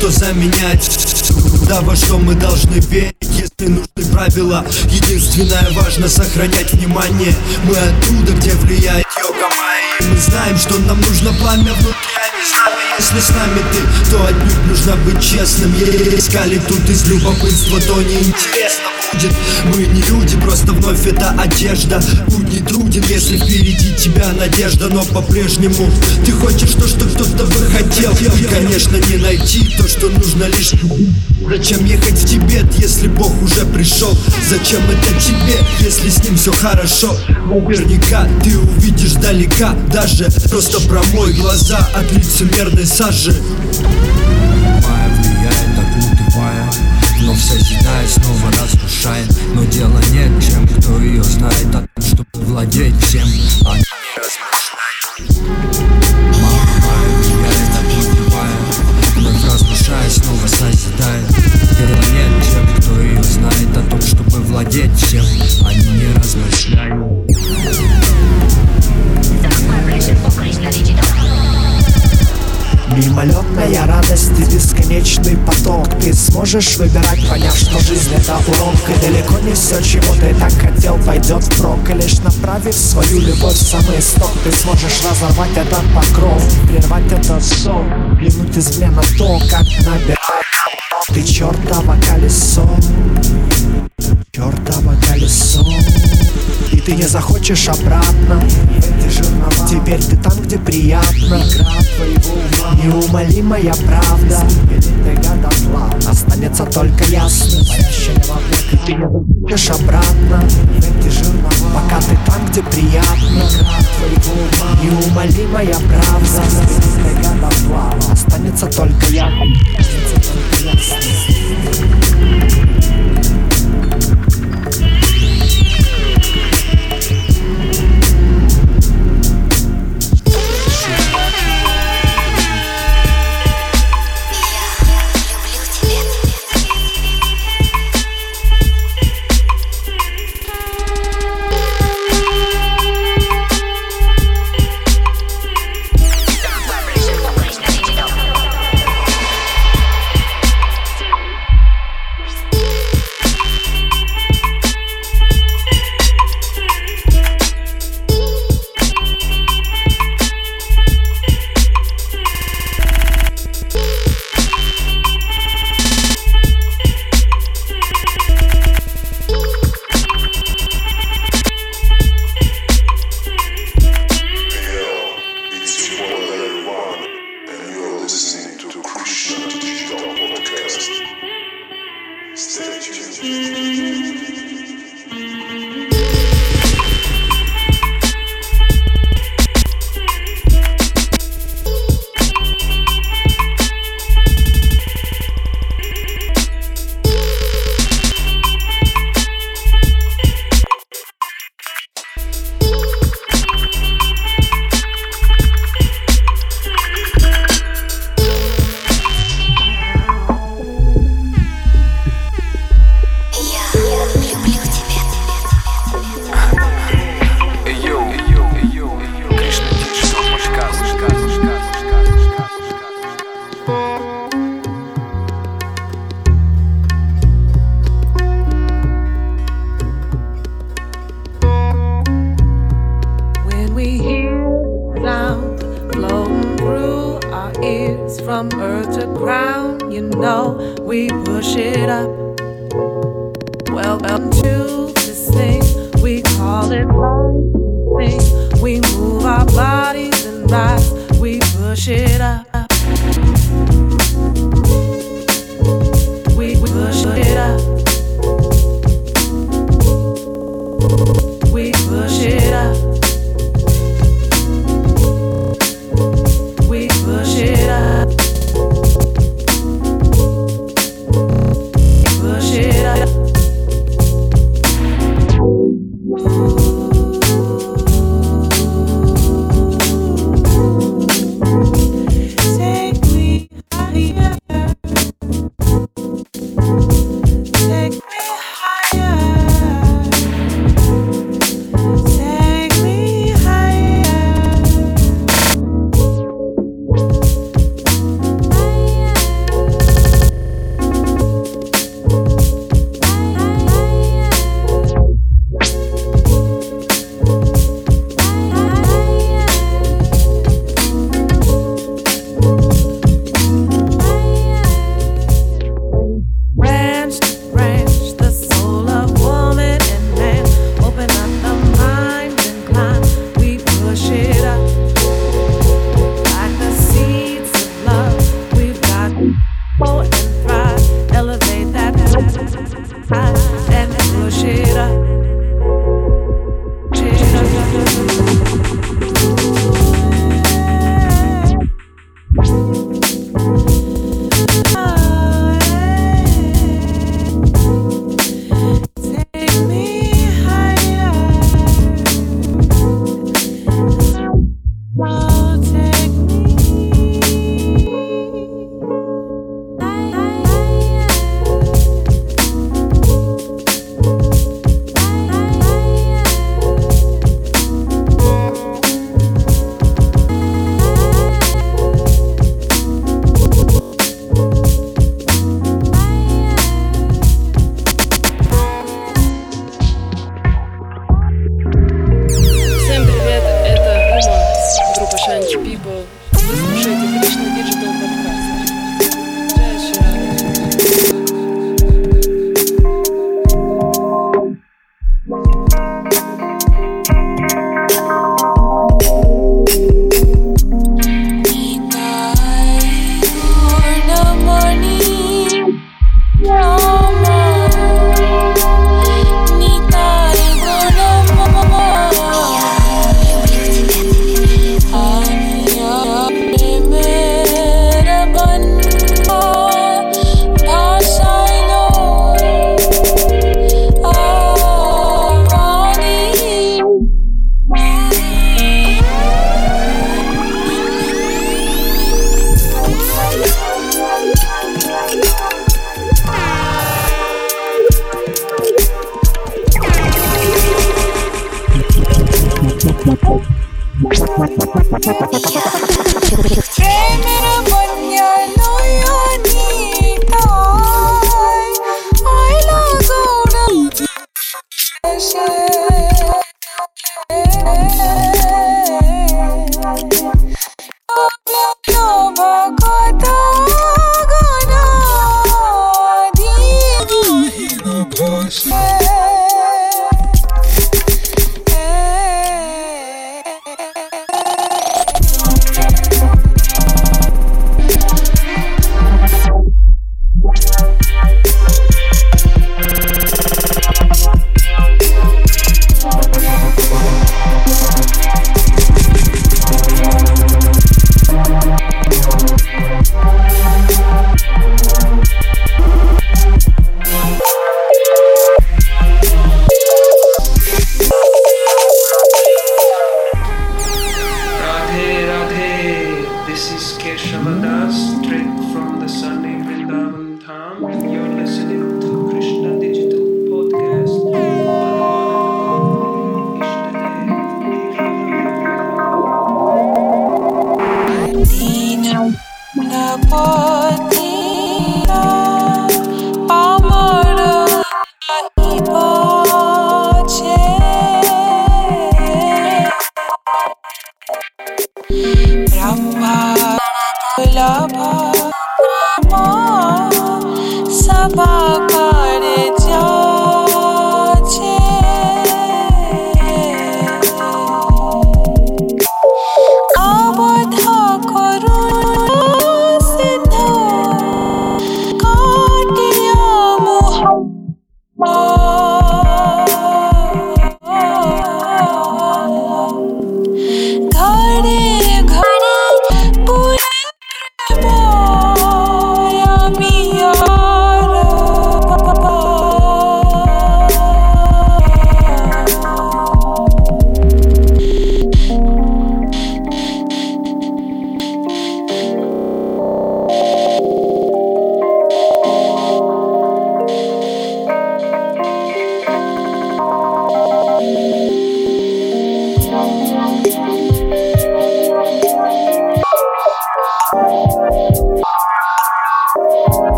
что заменяет Да во что мы должны верить, если нужны правила. Единственное важно сохранять внимание. Мы оттуда, где влияет йога майя Мы знаем, что нам нужно пламя внутри, а не знамя. Если с нами ты, то отнюдь нужно быть честным. Искали тут из любопытства, то неинтересно будет. Мы не люди, просто вновь это одежда. Путь не труден, если впереди тебя надежда Но по-прежнему ты хочешь то, что найти то, что нужно лишь Зачем ехать в Тибет, если Бог уже пришел? Зачем это тебе, если с ним все хорошо? Наверняка ты увидишь далека Даже просто промой глаза от лицемерной сажи. Вновь созидает, снова разрушает Но дело нет, чем кто ее знает О том, чтобы владеть всем, а не размышляет владеть всем, а не размышляют Мимолетная радость и бесконечный поток. Ты сможешь выбирать, поняв, что жизнь это урок. И далеко не все, чего ты так хотел, пойдет впрок И лишь направив свою любовь в самый исток Ты сможешь разорвать этот покров Прервать этот сон. Взглянуть извне на то, как набирает Ты чертово колесо Чертово колесо. И ты не захочешь обратно. Теперь ты там, где приятно. Неумолимая правда. Останется только ясным Ты не захочешь обратно. Пока ты там, где приятно. Неумолимая правда. Останется только ясным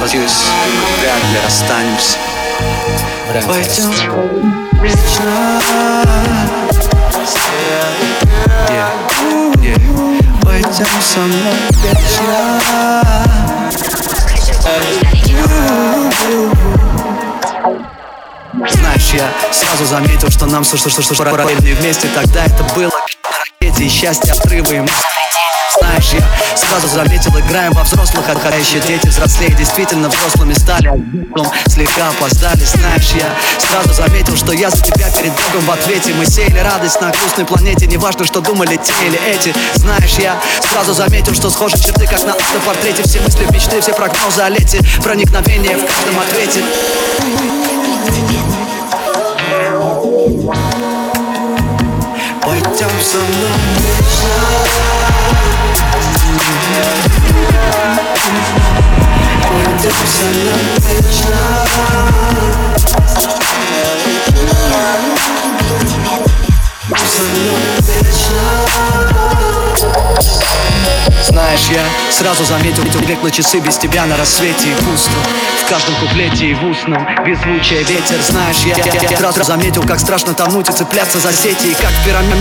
благодарными, возвозвоюсь, вряд ли расстанемся. Пойдем вечно. Yeah, yeah. Пойдем со мной вечно. Знаешь, я сразу заметил, что нам что что что что параллельные вместе Тогда это было на ракете и счастье отрывы и мы знаешь, я сразу заметил, играем во взрослых, а еще дети взрослее Действительно взрослыми стали, а детством слегка опоздали Знаешь, я сразу заметил, что я за тебя перед Богом в ответе. Мы сеяли радость на грустной планете, неважно, что думали те или эти. Знаешь, я сразу заметил, что схожи черты, как на автопортрете. Все мысли, мечты, все прогнозы о лете. Проникновение в каждом ответе. Пойдем со мной Знаешь, я сразу заметил, век на часы без тебя на рассвете и пусто. В каждом куплете и в устном беззвучие ветер. Знаешь, я, я, я сразу заметил, как страшно тонуть и цепляться за сети. И как пирамид,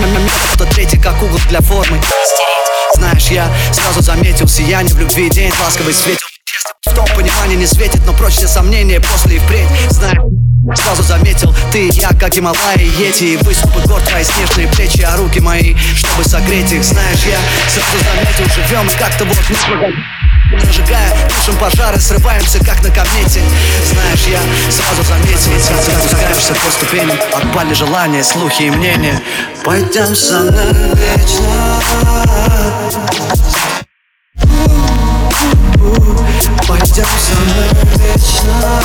тот третий, как угол для формы Знаешь, я сразу заметил сияние в любви День ласковый светил в том понимании не светит, но прочь все сомнения после и впредь. Знаешь, Сразу заметил, ты я, как Гималаи, Йети И выступы гор, твои снежные плечи, а руки мои Чтобы согреть их, знаешь, я сразу заметил Живем и как-то вот не Зажигая, тушим пожары, срываемся, как на комете. Знаешь, я сразу заметил Спускаешься по ступеням, отпали желания, слухи и мнения. Пойдем со мной вечно Пойдем со мной вечно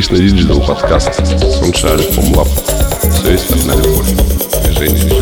Кришна Digital подкаст. Sunshine From Lab. Все есть одна любовь. Движение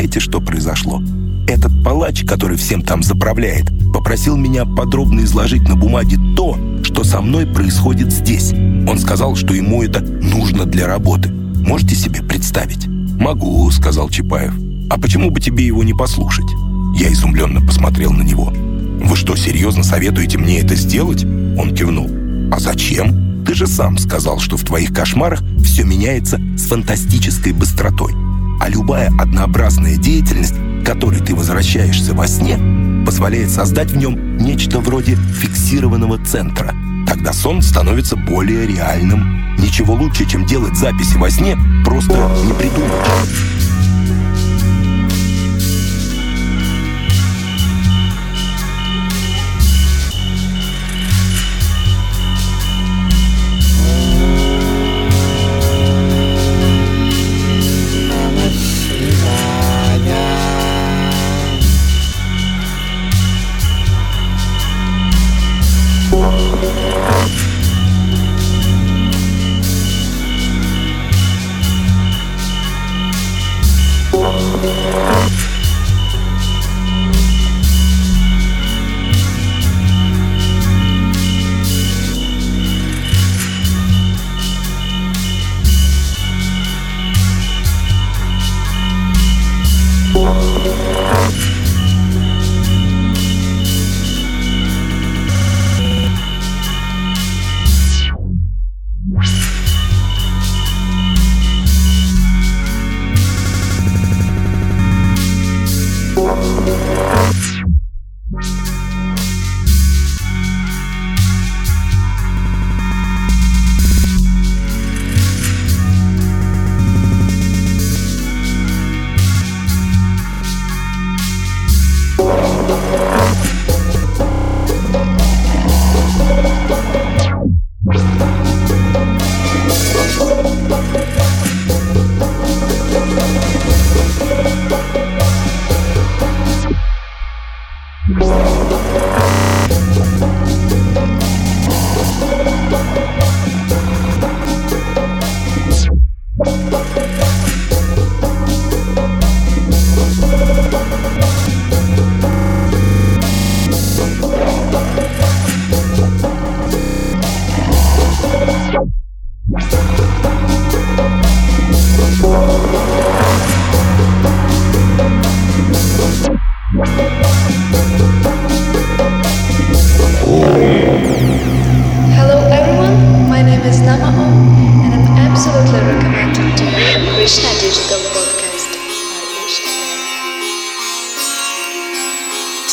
Знаете, что произошло? Этот палач, который всем там заправляет, попросил меня подробно изложить на бумаге то, что со мной происходит здесь. Он сказал, что ему это нужно для работы. Можете себе представить? «Могу», — сказал Чапаев. «А почему бы тебе его не послушать?» Я изумленно посмотрел на него. «Вы что, серьезно советуете мне это сделать?» Он кивнул. «А зачем? Ты же сам сказал, что в твоих кошмарах все меняется с фантастической быстротой. А любая однообразная деятельность которой ты возвращаешься во сне, позволяет создать в нем нечто вроде фиксированного центра. Тогда сон становится более реальным. Ничего лучше, чем делать записи во сне, просто не придумаешь.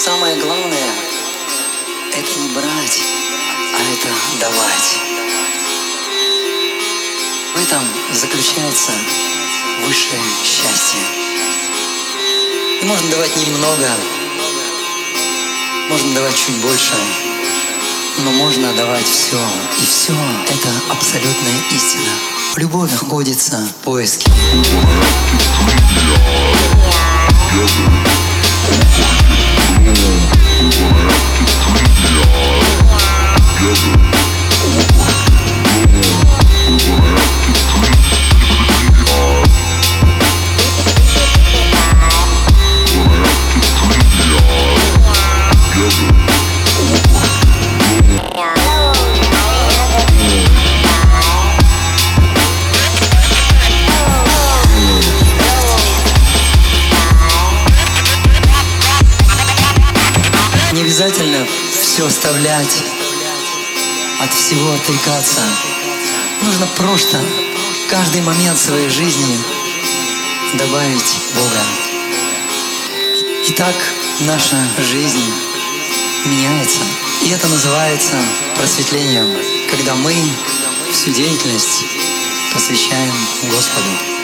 самое главное – это не брать, а это давать. В этом заключается высшее счастье. И можно давать немного, можно давать чуть больше, но можно давать все. И все – это абсолютная истина. Любовь находится в поиске. Оставлять, от всего отрекаться. Нужно просто каждый момент своей жизни добавить Бога. И так наша жизнь меняется. И это называется просветлением, когда мы всю деятельность посвящаем Господу.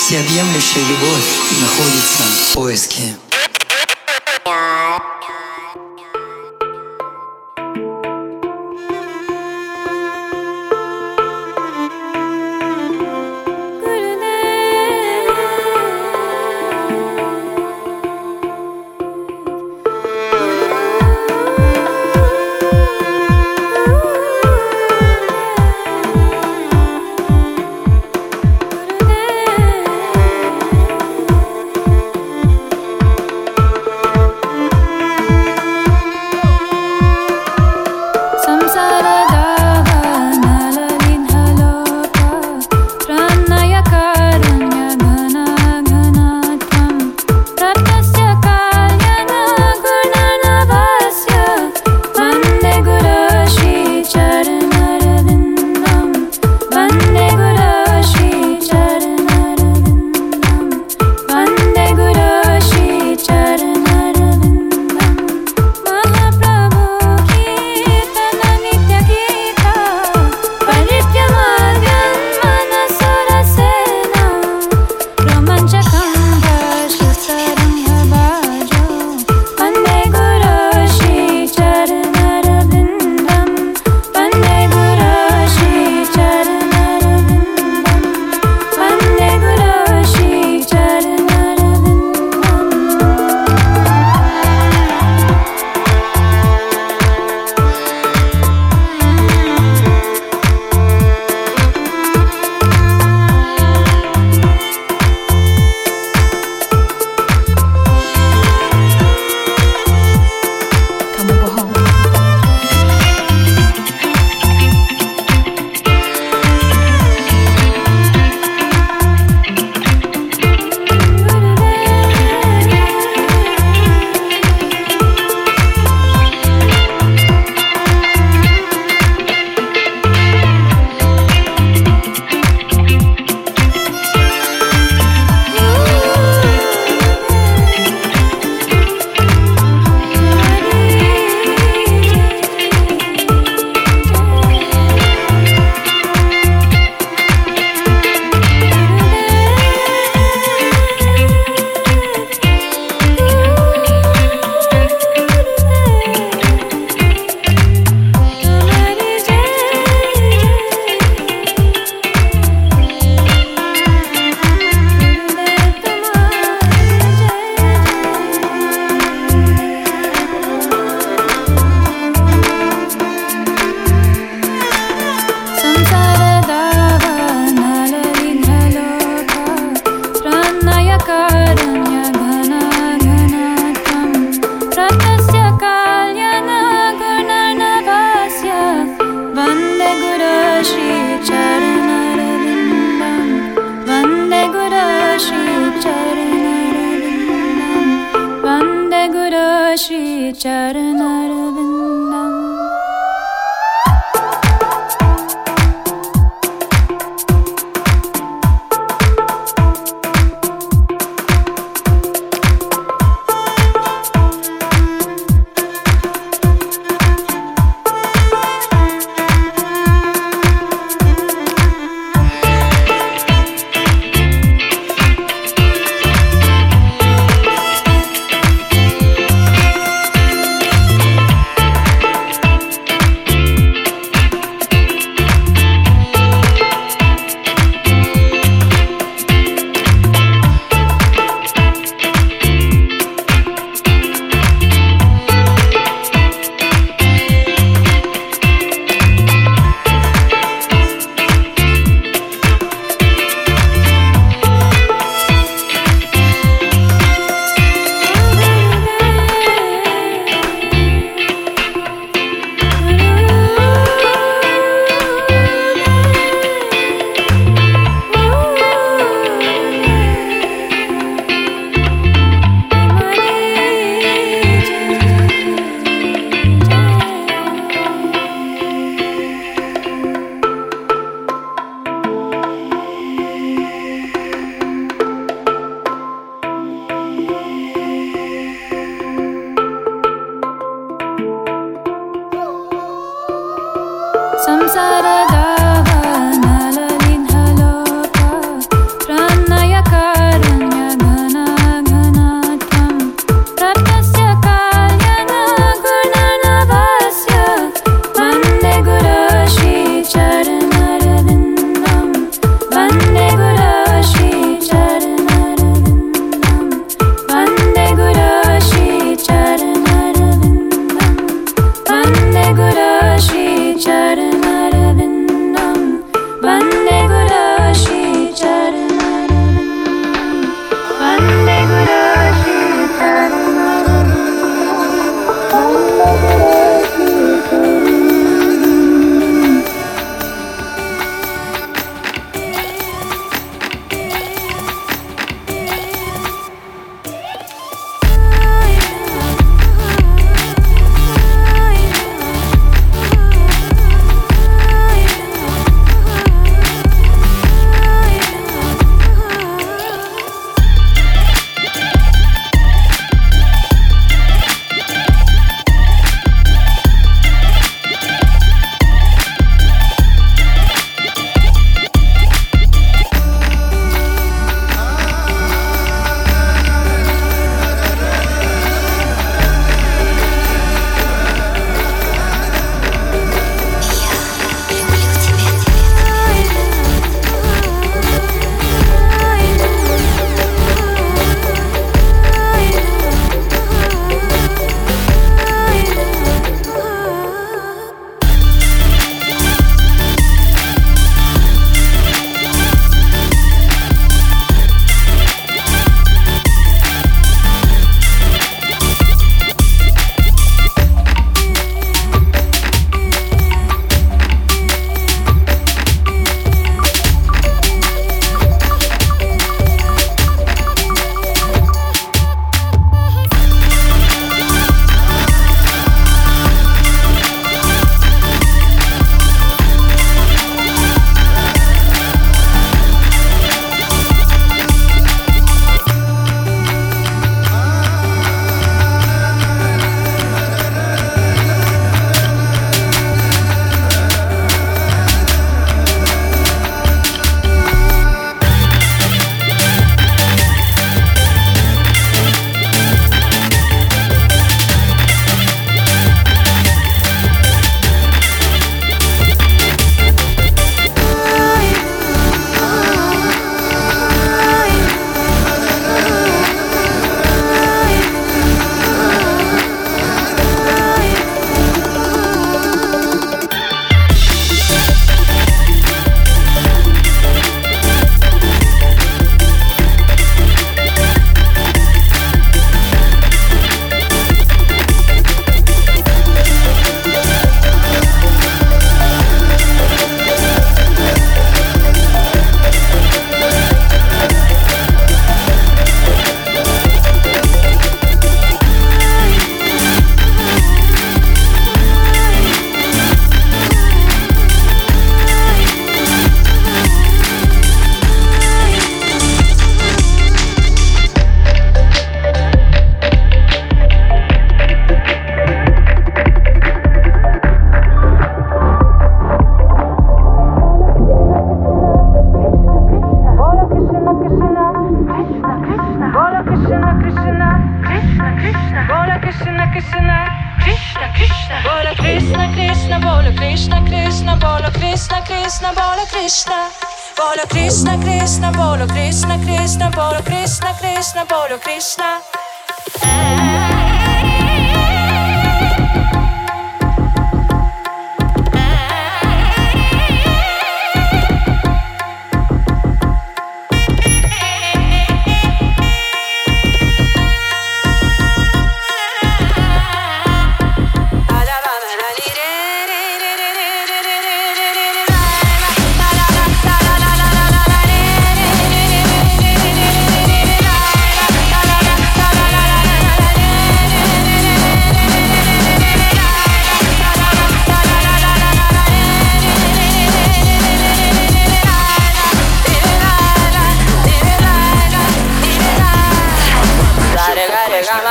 Всеобъемлющая любовь находится в поиске.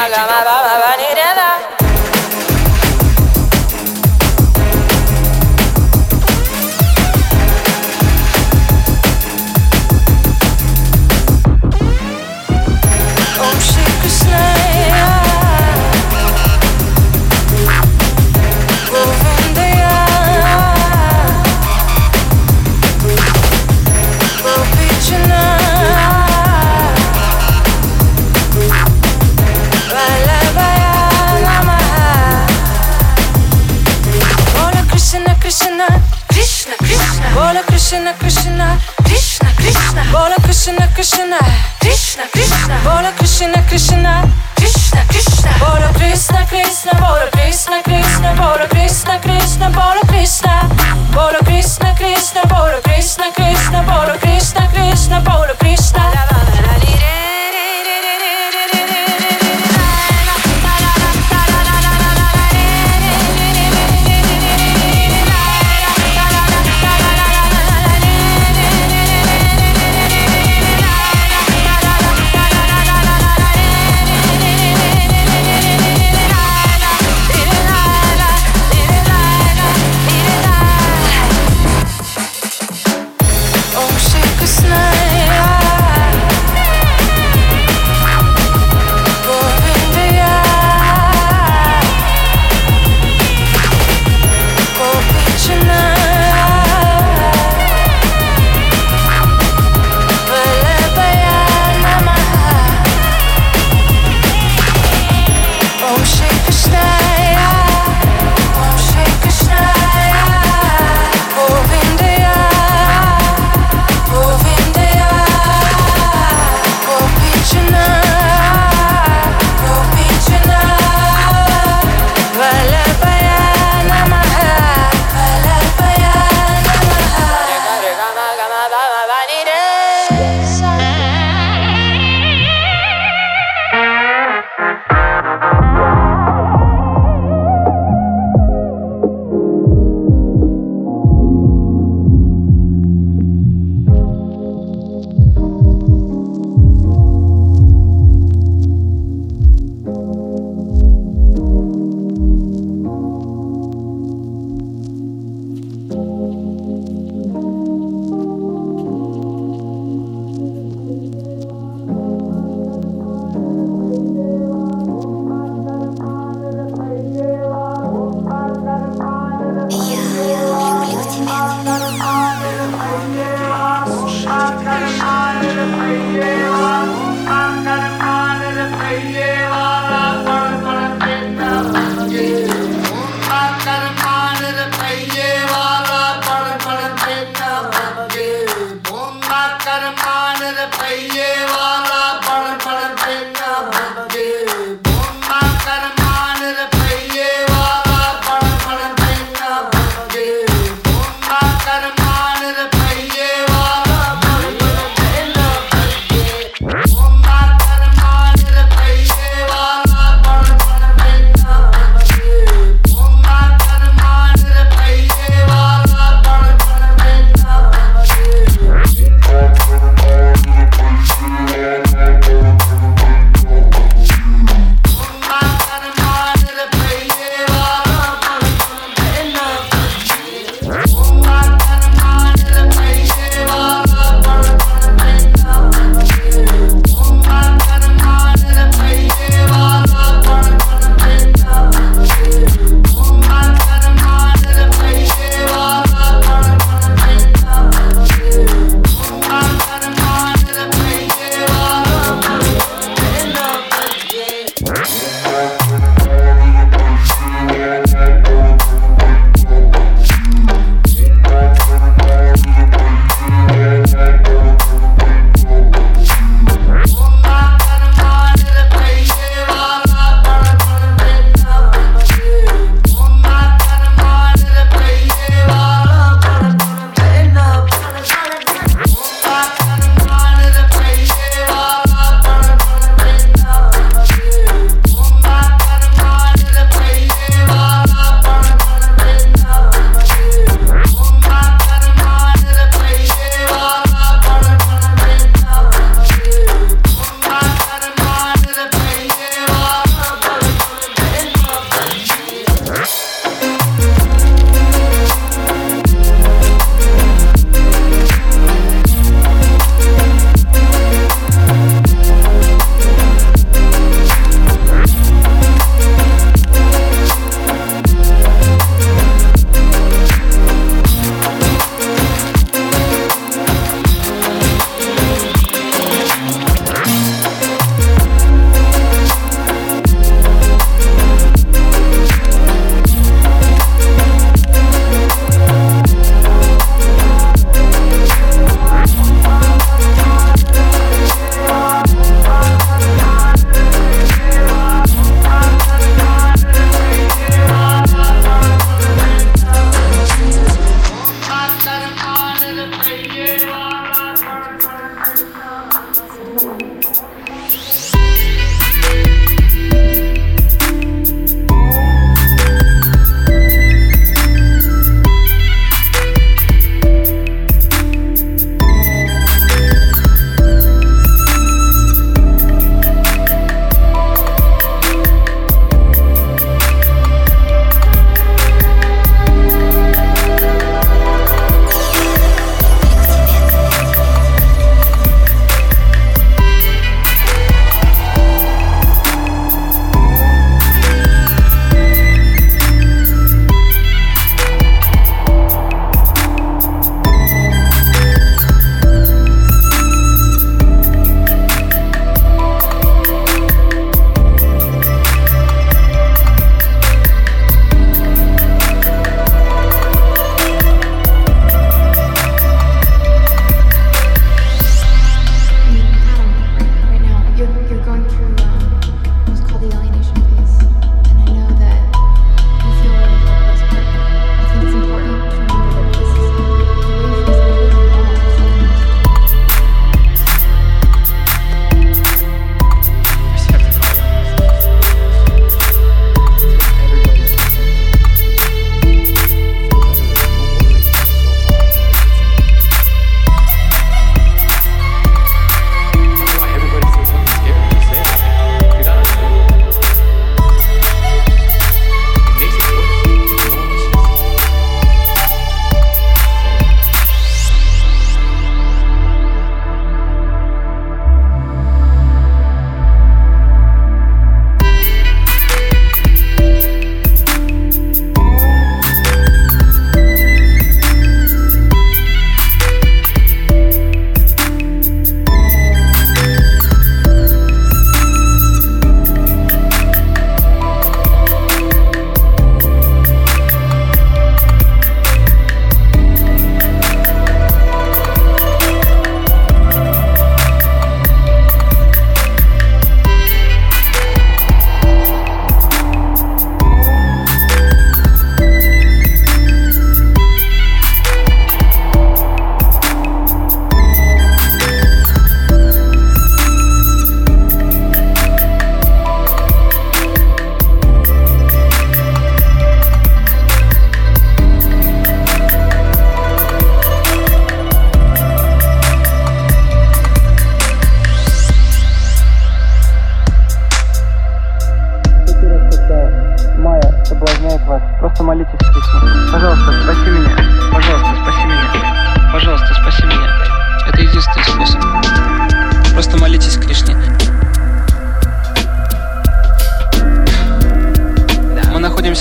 la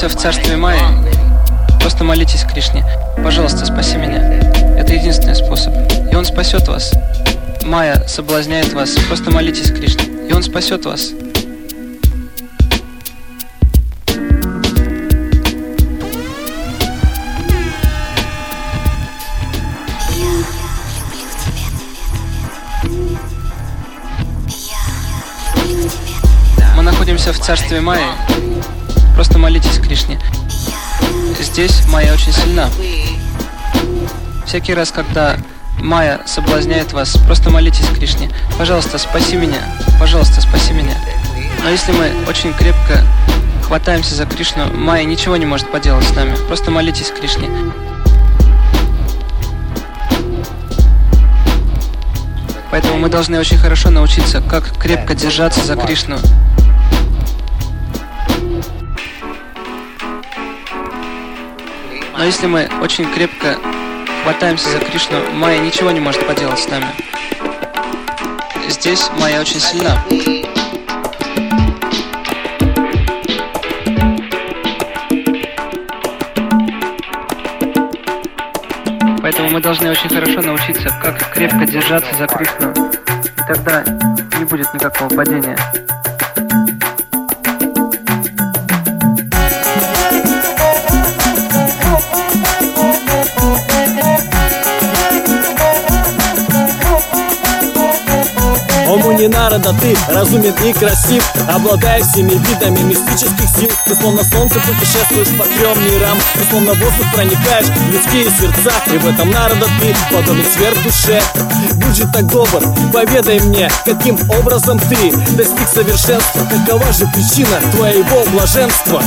Находимся в царстве Майи. Просто молитесь Кришне. Пожалуйста, спаси меня. Это единственный способ. И он спасет вас. Майя соблазняет вас. Просто молитесь Кришне. И он спасет вас. Мы находимся в царстве Майи. Просто молитесь Кришне. Здесь Майя очень сильна. Всякий раз, когда Майя соблазняет вас, просто молитесь Кришне. Пожалуйста, спаси меня. Пожалуйста, спаси меня. Но если мы очень крепко хватаемся за Кришну, Майя ничего не может поделать с нами. Просто молитесь Кришне. Поэтому мы должны очень хорошо научиться, как крепко держаться за Кришну. Но если мы очень крепко хватаемся за Кришну, Майя ничего не может поделать с нами. Здесь Майя очень сильна. Поэтому мы должны очень хорошо научиться, как крепко держаться за Кришну. И тогда не будет никакого падения. О Муни Нарада, ты разумен и красив. Обладаешь всеми видами мистических сил. Ты словно солнце путешествуешь по трем мирам. Ты словно воздух проникаешь в людские сердца. И в этом Нарада ты подобен сверхдуше. Будь же так добр, поведай мне Каким образом ты достиг совершенства. Какова же причина твоего блаженства?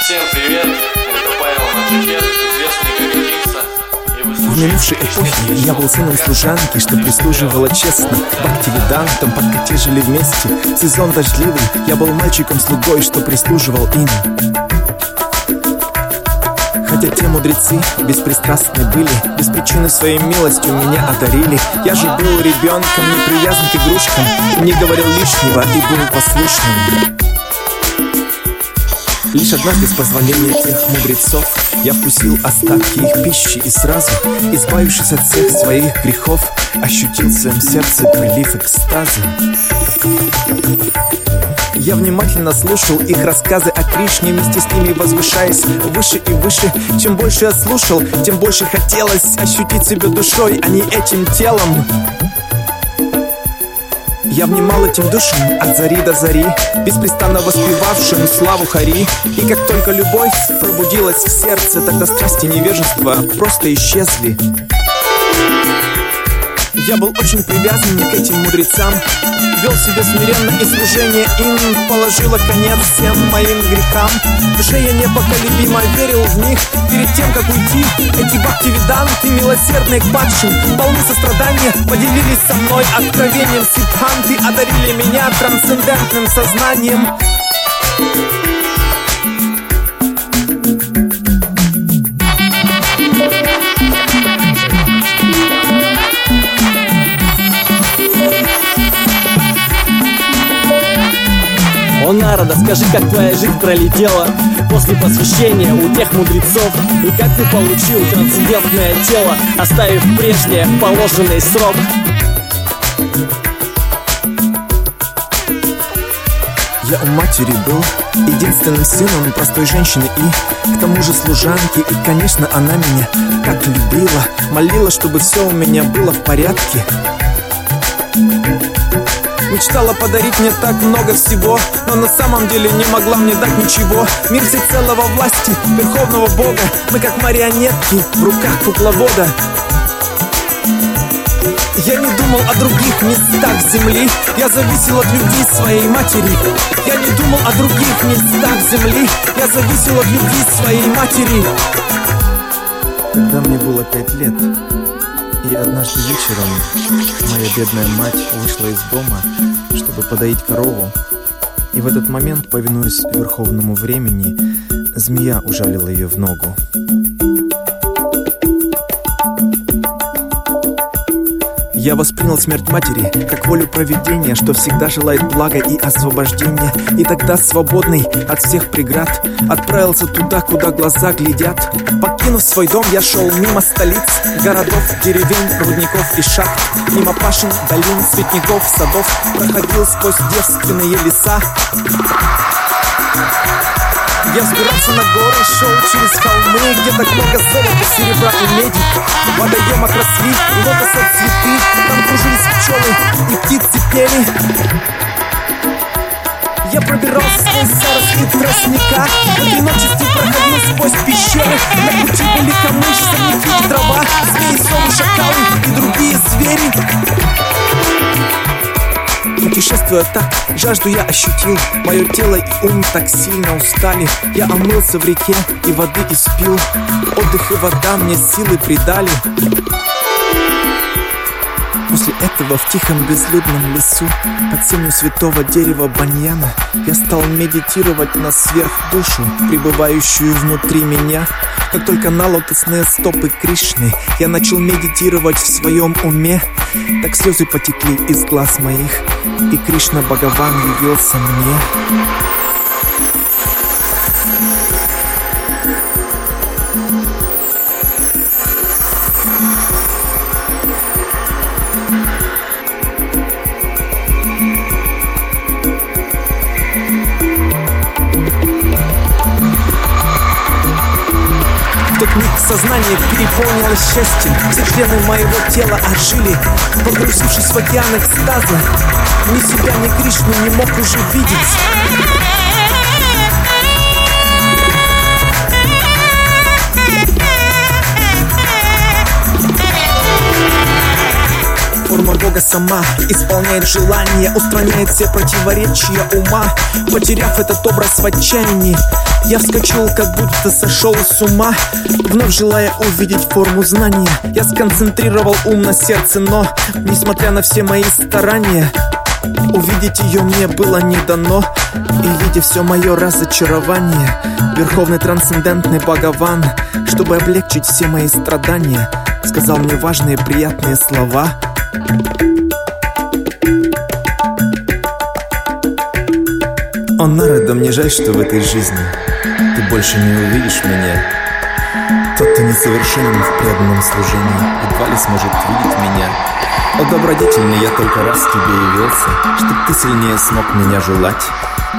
Всем привет, это Павел Маджикет, В минувшей эпохе я был сыном служанки, что прислуживала честно. Бхактивидантам, пока жили вместе. Сезон дождливый, я был мальчиком-слугой, что прислуживал им. Хотя те мудрецы беспристрастны были Без причины своей милостью меня одарили. Я же был ребенком, не привязан к игрушкам Не говорил лишнего и был послушным Лишь однажды с позволения тех мудрецов Я вкусил остатки их пищи и сразу, избавившись от всех своих грехов Ощутил в своем сердце прилив экстаза. Я внимательно слушал их рассказы о Кришне Вместе с ними возвышаясь выше и выше. Чем больше я слушал, тем больше хотелось Ощутить себя душой, а не этим телом я внимал этим душам от зари до зари Беспрестанно воспевавшим славу Хари. И как только любовь пробудилась в сердце Тогда страсти невежества просто исчезли я был очень привязан к этим мудрецам. Вел себя смиренно и служение им Положило конец всем моим грехам. Душе я непоколебимо верил в них. Перед тем, как уйти, эти бхактивиданты Милосердные к падшим, полны сострадания Поделились со мной откровением сидханты Одарили меня трансцендентным сознанием О, Нарада, скажи, как твоя жизнь пролетела После посвящения у тех мудрецов? И как ты получил трансцендентное тело Оставив прежнее положенный срок? Я у матери был единственным сыном простой женщины и к тому же служанки. И, конечно, она меня как любила Молила, чтобы все у меня было в порядке Мечтала подарить мне так много всего Но на самом деле не могла мне дать ничего. Мир всецелого власти, Верховного Бога. Мы как марионетки в руках кукловода. Я не думал о других местах земли. Я зависел от любви своей матери. Я не думал о других местах земли. Я зависел от любви своей матери. Когда мне было пять лет И однажды вечером Моя бедная мать вышла из дома Чтобы подоить корову И в этот момент, повинуясь верховному времени змея ужалила ее в ногу. Я воспринял смерть матери как волю провидения, что всегда желает блага и освобождения. И тогда, свободный от всех преград, отправился туда, куда глаза глядят. Покинув свой дом, я шел мимо столиц, городов, деревень, рудников и шахт. Мимо пашин, долин, цветников, садов, проходил сквозь девственные леса. Я взбирался на горы, шел через холмы Где так много золота, серебра и меди. В водоемах росли лотоса цветы Там кружились пчелы и птицы пели. Я пробирался сквозь заросли тростника В одиночестве проходил сквозь пещеры. На пути были камыши, сорняки и трава Змеи, совы, шакалы и другие звери Путешествуя так, жажду я ощутил. Мое тело и ум так сильно устали. Я омылся в реке и воды испил. Отдых и вода мне силы придали После этого в тихом безлюдном лесу Под сенью святого дерева баньяна Я стал медитировать на сверхдушу Пребывающую внутри меня. Как только на лотосные стопы Кришны Я начал медитировать в своем уме. Так слезы потекли из глаз моих И Кришна Бхагаван явился мне сознание переполнилось счастьем. Все члены моего тела ожили Погрузившись в океан экстаза. Ни себя, ни Кришну не мог уже видеть Бога сама. Исполняет желание Устраняет все противоречия ума. Потеряв этот образ в отчаянии Я вскочил, как будто сошел с ума. Вновь желая увидеть форму знания Я сконцентрировал ум на сердце Но, несмотря на все мои старания Увидеть ее мне было не дано. И видя все мое разочарование Верховный трансцендентный Бхагаван Чтобы облегчить все мои страдания Сказал мне важные приятные слова О, Нарада, мне жаль, что в этой жизни Ты больше не увидишь меня. Тот, кто несовершенен в преданном служении Едва ли сможет видеть меня. О, добродетельный, я только раз тебе явился Чтоб ты сильнее смог меня желать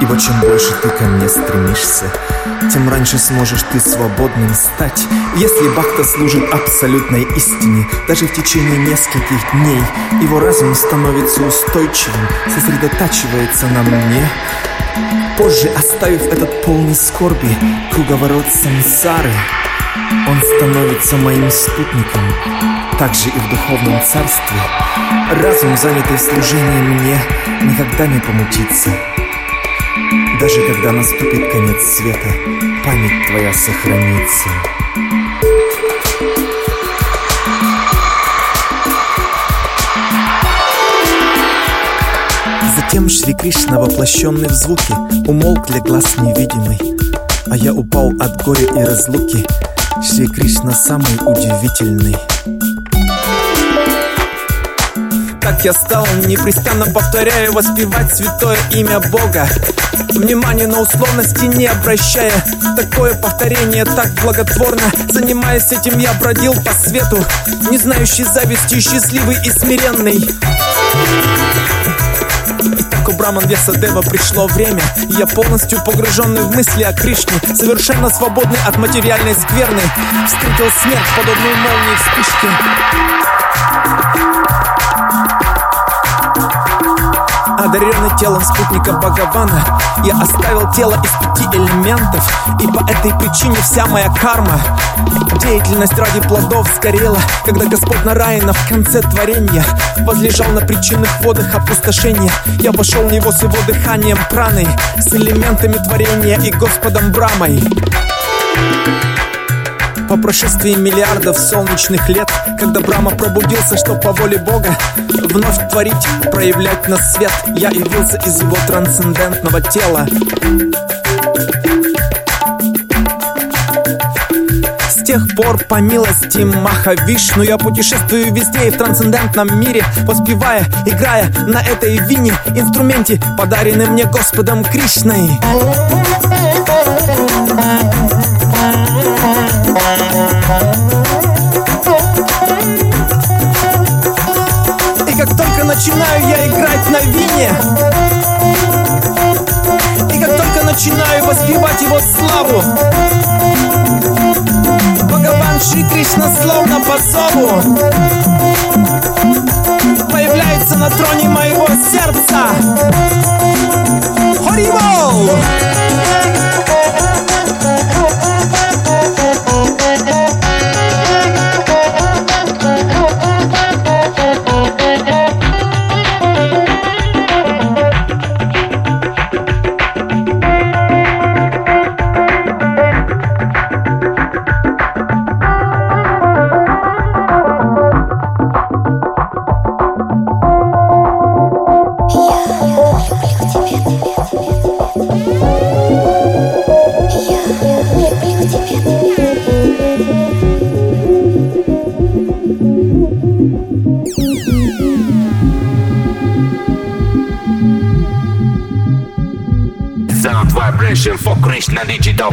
Ибо чем больше ты ко мне стремишься Тем раньше сможешь ты свободным стать. Если Бхакта служит абсолютной истине Даже в течение нескольких дней Его разум становится устойчивым Сосредотачивается на мне. Позже, оставив этот полный скорби Круговорот сансары Он становится моим спутником Также и в духовном царстве. Разум, занятый служением мне Никогда не помутится даже когда наступит конец света, память твоя сохранится. Затем Шри Кришна, воплощенный в звуки, умолк для глаз невидимый. А я упал от горя и разлуки. Шри Кришна самый удивительный. Так я стал непрестанно повторяя, воспевать святое имя Бога. Внимание на условности не обращая. Такое повторение так благотворно. Занимаясь этим я бродил по свету Не знающий зависти, счастливый и смиренный. И так у Браман Весадева пришло время. Я полностью погруженный в мысли о Кришне Совершенно свободный от материальной скверны. Встретил смерть, подобную молнии вспышки Одаренный телом спутника Бхагавана. Я оставил тело из пяти элементов И по этой причине вся моя карма. Деятельность ради плодов сгорела Когда Господь Нараина в конце творения Возлежал на причинных водах опустошения. Я вошел в него с его дыханием праной С элементами творения и Господом Брамой по прошествии миллиардов солнечных лет Когда Брама пробудился, что по воле Бога Вновь творить, проявлять на свет Я явился из его трансцендентного тела. Тех пор, по милости Махавишну Я путешествую везде и в трансцендентном мире Воспевая, играя на этой вине Инструменте, подаренный мне Господом Кришной И как только начинаю я играть на вине И как только начинаю воспевать его славу Бхагаван Шри Кришна словно по зову Появляется на троне моего сердца Хоривол! Sound It's not digital.